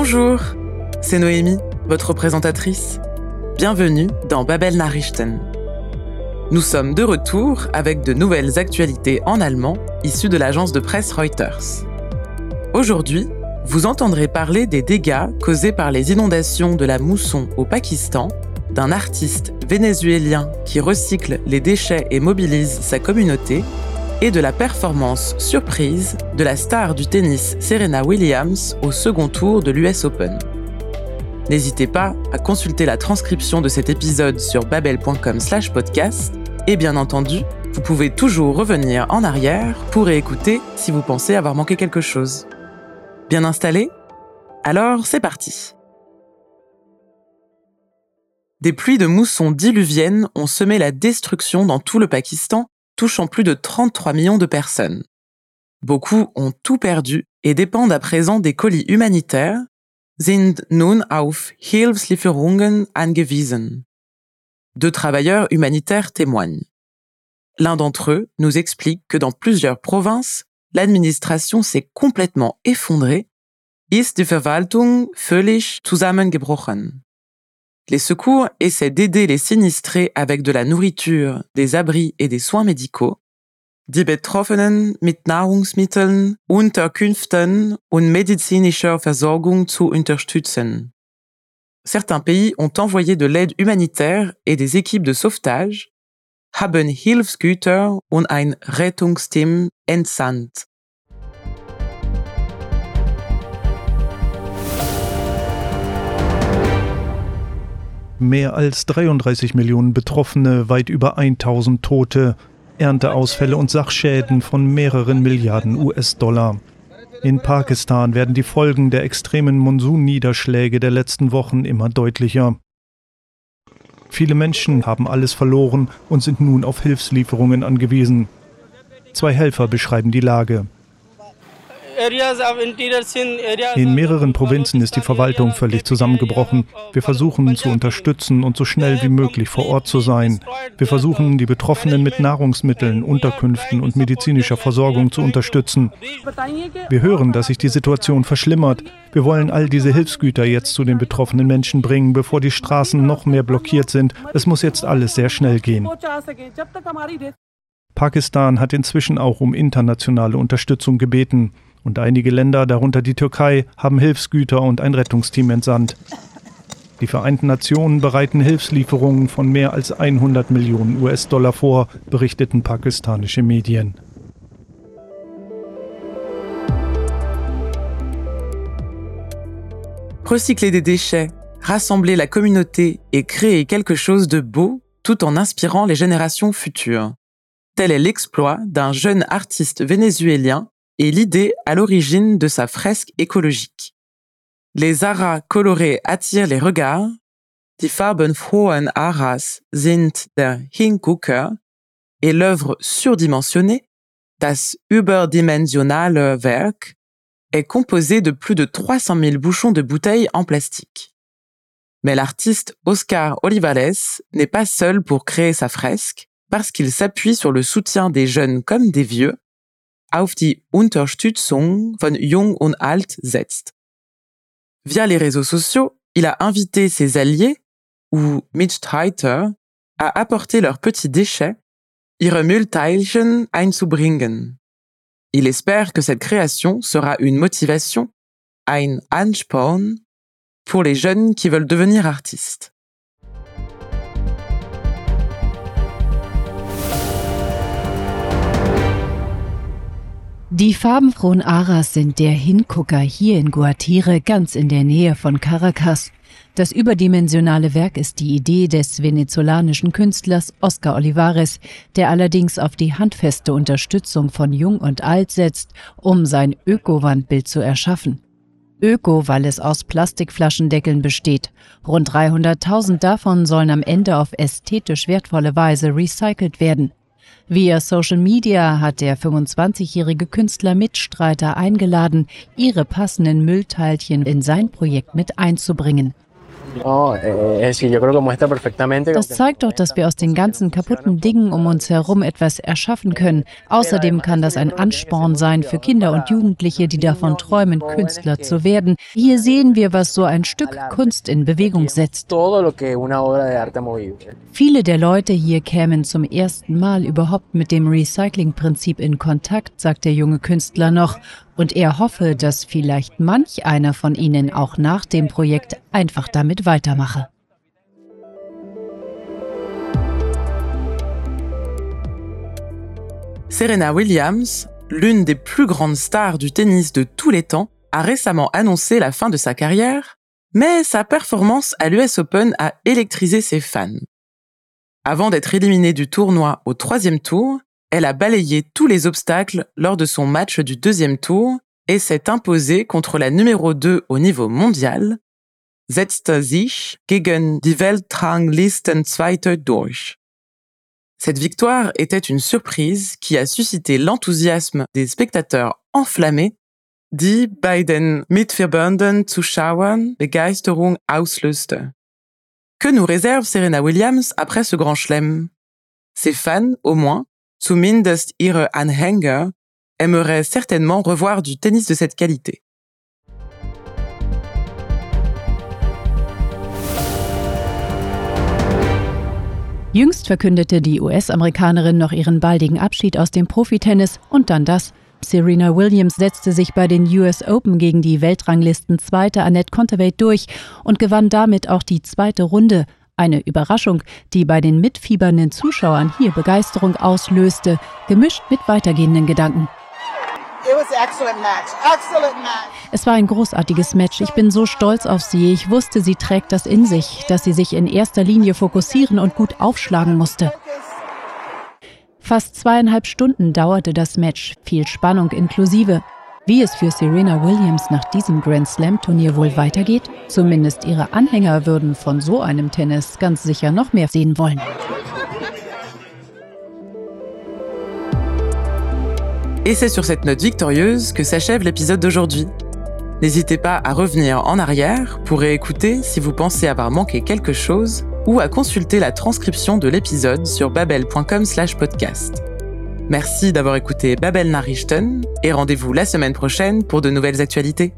Bonjour, c'est Noémie, votre présentatrice. Bienvenue dans Babel Nachrichten. Nous sommes de retour avec de nouvelles actualités en allemand issues de l'agence de presse Reuters. Aujourd'hui, vous entendrez parler des dégâts causés par les inondations de la mousson au Pakistan, d'un artiste vénézuélien qui recycle les déchets et mobilise sa communauté, et de la performance surprise de la star du tennis Serena Williams au second tour de l'US Open. N'hésitez pas à consulter la transcription de cet épisode sur babel.com/podcast et bien entendu, vous pouvez toujours revenir en arrière pour écouter si vous pensez avoir manqué quelque chose. Bien installé? Alors c'est parti. Des pluies de mousson diluviennes ont semé la destruction dans tout le Pakistan, touchant plus de 33 millions de personnes. Beaucoup ont tout perdu et dépendent à présent des colis humanitaires, sind nun auf Hilfslieferungen angewiesen. Deux travailleurs humanitaires témoignent. L'un d'entre eux nous explique que dans plusieurs provinces, l'administration s'est complètement effondrée, ist die Verwaltung völlig zusammengebrochen. Les secours essaient d'aider les sinistrés avec de la nourriture, des abris et des soins médicaux, die Betroffenen mit Nahrungsmitteln, Unterkünften und medizinischer Versorgung zu unterstützen. Certains pays ont envoyé de l'aide humanitaire et des équipes de sauvetage, haben Hilfsgüter und ein Rettungsteam entsandt. Mehr als 33 Millionen Betroffene, weit über 1000 Tote, Ernteausfälle und Sachschäden von mehreren Milliarden US-Dollar. In Pakistan werden die Folgen der extremen Monsunniederschläge der letzten Wochen immer deutlicher. Viele Menschen haben alles verloren und sind nun auf Hilfslieferungen angewiesen. Zwei Helfer beschreiben die Lage. In mehreren Provinzen ist die Verwaltung völlig zusammengebrochen. Wir versuchen zu unterstützen und so schnell wie möglich vor Ort zu sein. Wir versuchen, die Betroffenen mit Nahrungsmitteln, Unterkünften und medizinischer Versorgung zu unterstützen. Wir hören, dass sich die Situation verschlimmert. Wir wollen all diese Hilfsgüter jetzt zu den betroffenen Menschen bringen, bevor die Straßen noch mehr blockiert sind. Es muss jetzt alles sehr schnell gehen. Pakistan hat inzwischen auch um internationale Unterstützung gebeten und einige Länder, darunter die Türkei, haben Hilfsgüter und ein Rettungsteam entsandt. Die Vereinten Nationen bereiten Hilfslieferungen von mehr als 100 Millionen US-Dollar vor, berichteten pakistanische Medien. Recycler des déchets, rassembler la communauté et créer quelque chose de beau tout en inspirant les générations futures. Tel est l'exploit d'un jeune artiste vénézuélien et l'idée à l'origine de sa fresque écologique. Les aras colorés attirent les regards. Die farbenfrohen Aras sind der Hingucker et l'œuvre surdimensionnée, das überdimensionale Werk, est composée de plus de 300 000 bouchons de bouteilles en plastique. Mais l'artiste Oscar Olivares n'est pas seul pour créer sa fresque parce qu'il s'appuie sur le soutien des jeunes comme des vieux auf die Unterstützung von Jung und Alt setzt. Via les réseaux sociaux, il a invité ses alliés, ou Mitstreiter, à apporter leurs petits déchets, ihre Müllteilchen einzubringen. Il espère que cette création sera une motivation, ein Ansporn, pour les jeunes qui veulent devenir artistes. Die farbenfrohen Aras sind der Hingucker hier in Guatire, ganz in der Nähe von Caracas. Das überdimensionale Werk ist die Idee des venezolanischen Künstlers Oscar Olivares, der allerdings auf die handfeste Unterstützung von Jung und Alt setzt, um sein Öko-Wandbild zu erschaffen. Öko, weil es aus Plastikflaschendeckeln besteht. Rund 300.000 davon sollen am Ende auf ästhetisch wertvolle Weise recycelt werden. Via Social Media hat der 25-jährige Künstler Mitstreiter eingeladen, ihre passenden Müllteilchen in sein Projekt mit einzubringen. Eh, das zeigt doch, dass wir aus den ganzen kaputten Dingen um uns herum etwas erschaffen können. Außerdem kann das ein Ansporn sein für Kinder und Jugendliche, die davon träumen, Künstler zu werden. Hier sehen wir, was so ein Stück Kunst in Bewegung setzt. Viele der Leute hier kämen zum ersten Mal überhaupt mit dem Recycling-Prinzip in Kontakt, sagt der junge Künstler noch und er hoffe, dass vielleicht manch einer von ihnen auch nach dem Projekt einfach damit weitermache. Serena Williams, l'une des plus grandes stars du tennis de tous les temps, a récemment annoncé la fin de sa carrière, mais sa performance à l'US Open a électrisé ses fans. Avant d'être éliminée du tournoi au troisième tour, elle a balayé tous les obstacles lors de son match du deuxième tour et s'est imposée contre la numéro 2 au niveau mondial, setzte sich gegen die Weltranglistenzweite durch. Cette victoire était une surprise qui a suscité l'enthousiasme des spectateurs enflammés, die bei den mitverbundenen Zuschauern Begeisterung auslöste. Que nous réserve Serena Williams après ce grand chelem? Ses fans, au moins, zumindest ihre Anhänger, aimeraient certainement revoir du tennis de cette qualité. Jüngst verkündete die US-Amerikanerin noch ihren baldigen Abschied aus dem Profitennis und dann das. Serena Williams setzte sich bei den US Open gegen die Weltranglisten Zweite Annette Kontaveit durch und gewann damit auch die zweite Runde. Eine Überraschung, die bei den mitfiebernden Zuschauern hier Begeisterung auslöste, gemischt mit weitergehenden Gedanken. Es war ein großartiges Match. Ich bin so stolz auf sie. Ich wusste, sie trägt das in sich, dass sie sich in erster Linie fokussieren und gut aufschlagen musste. Fast zweieinhalb Stunden dauerte das Match, viel Spannung inklusive. Wie es für Serena Williams nach diesem Grand Slam-Turnier wohl weitergeht? Zumindest ihre Anhänger würden von so einem Tennis ganz sicher noch mehr sehen wollen. Et c'est sur cette note victorieuse que s'achève l'épisode d'aujourd'hui. N'hésitez pas à revenir en arrière pour réécouter si vous pensez avoir manqué quelque chose ou à consulter la transcription de l'épisode sur babel.com/podcast. Merci d'avoir écouté Babel Narichten et rendez-vous la semaine prochaine pour de nouvelles actualités.